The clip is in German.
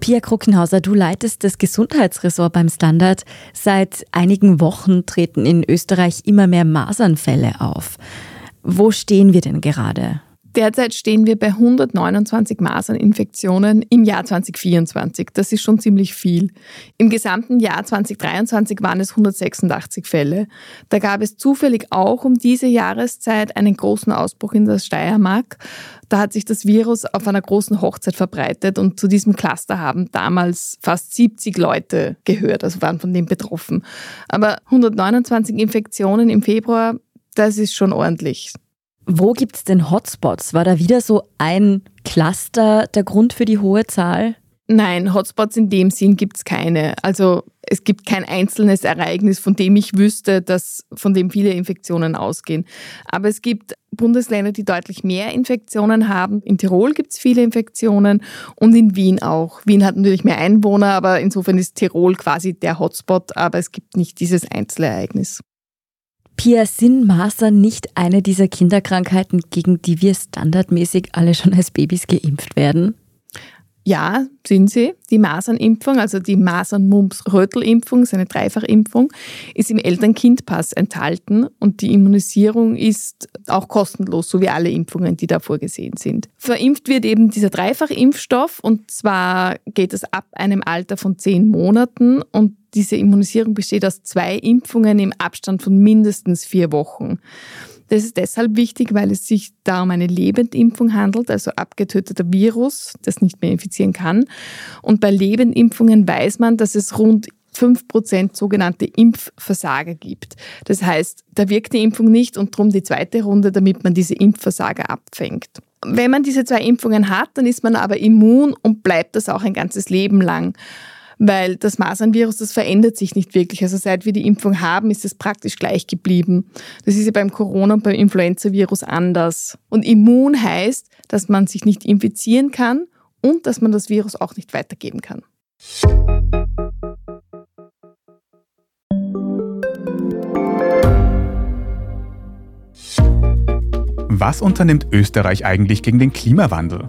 Pia Kruckenhauser, du leitest das Gesundheitsressort beim Standard. Seit einigen Wochen treten in Österreich immer mehr Masernfälle auf. Wo stehen wir denn gerade? Derzeit stehen wir bei 129 Maserninfektionen im Jahr 2024. Das ist schon ziemlich viel. Im gesamten Jahr 2023 waren es 186 Fälle. Da gab es zufällig auch um diese Jahreszeit einen großen Ausbruch in der Steiermark. Da hat sich das Virus auf einer großen Hochzeit verbreitet und zu diesem Cluster haben damals fast 70 Leute gehört, also waren von dem betroffen. Aber 129 Infektionen im Februar, das ist schon ordentlich. Wo gibt es denn Hotspots? War da wieder so ein Cluster der Grund für die hohe Zahl? Nein, Hotspots in dem Sinn gibt es keine. Also es gibt kein einzelnes Ereignis, von dem ich wüsste, dass von dem viele Infektionen ausgehen. Aber es gibt Bundesländer, die deutlich mehr Infektionen haben. In Tirol gibt es viele Infektionen und in Wien auch. Wien hat natürlich mehr Einwohner, aber insofern ist Tirol quasi der Hotspot, aber es gibt nicht dieses Einzelereignis. Pia, sind Masern nicht eine dieser Kinderkrankheiten, gegen die wir standardmäßig alle schon als Babys geimpft werden? Ja, sind sie. Die Masernimpfung, also die Masern-Mumps-Rötel-Impfung, ist eine Dreifachimpfung, ist im Eltern-Kind-Pass enthalten und die Immunisierung ist auch kostenlos, so wie alle Impfungen, die da vorgesehen sind. Verimpft wird eben dieser Dreifachimpfstoff und zwar geht es ab einem Alter von zehn Monaten und diese Immunisierung besteht aus zwei Impfungen im Abstand von mindestens vier Wochen. Das ist deshalb wichtig, weil es sich da um eine Lebendimpfung handelt, also abgetöteter Virus, das nicht mehr infizieren kann. Und bei Lebendimpfungen weiß man, dass es rund 5% sogenannte Impfversager gibt. Das heißt, da wirkt die Impfung nicht und darum die zweite Runde, damit man diese Impfversager abfängt. Wenn man diese zwei Impfungen hat, dann ist man aber immun und bleibt das auch ein ganzes Leben lang weil das Masernvirus, das verändert sich nicht wirklich. Also seit wir die Impfung haben, ist es praktisch gleich geblieben. Das ist ja beim Corona und beim Influenza-Virus anders. Und immun heißt, dass man sich nicht infizieren kann und dass man das Virus auch nicht weitergeben kann. Was unternimmt Österreich eigentlich gegen den Klimawandel?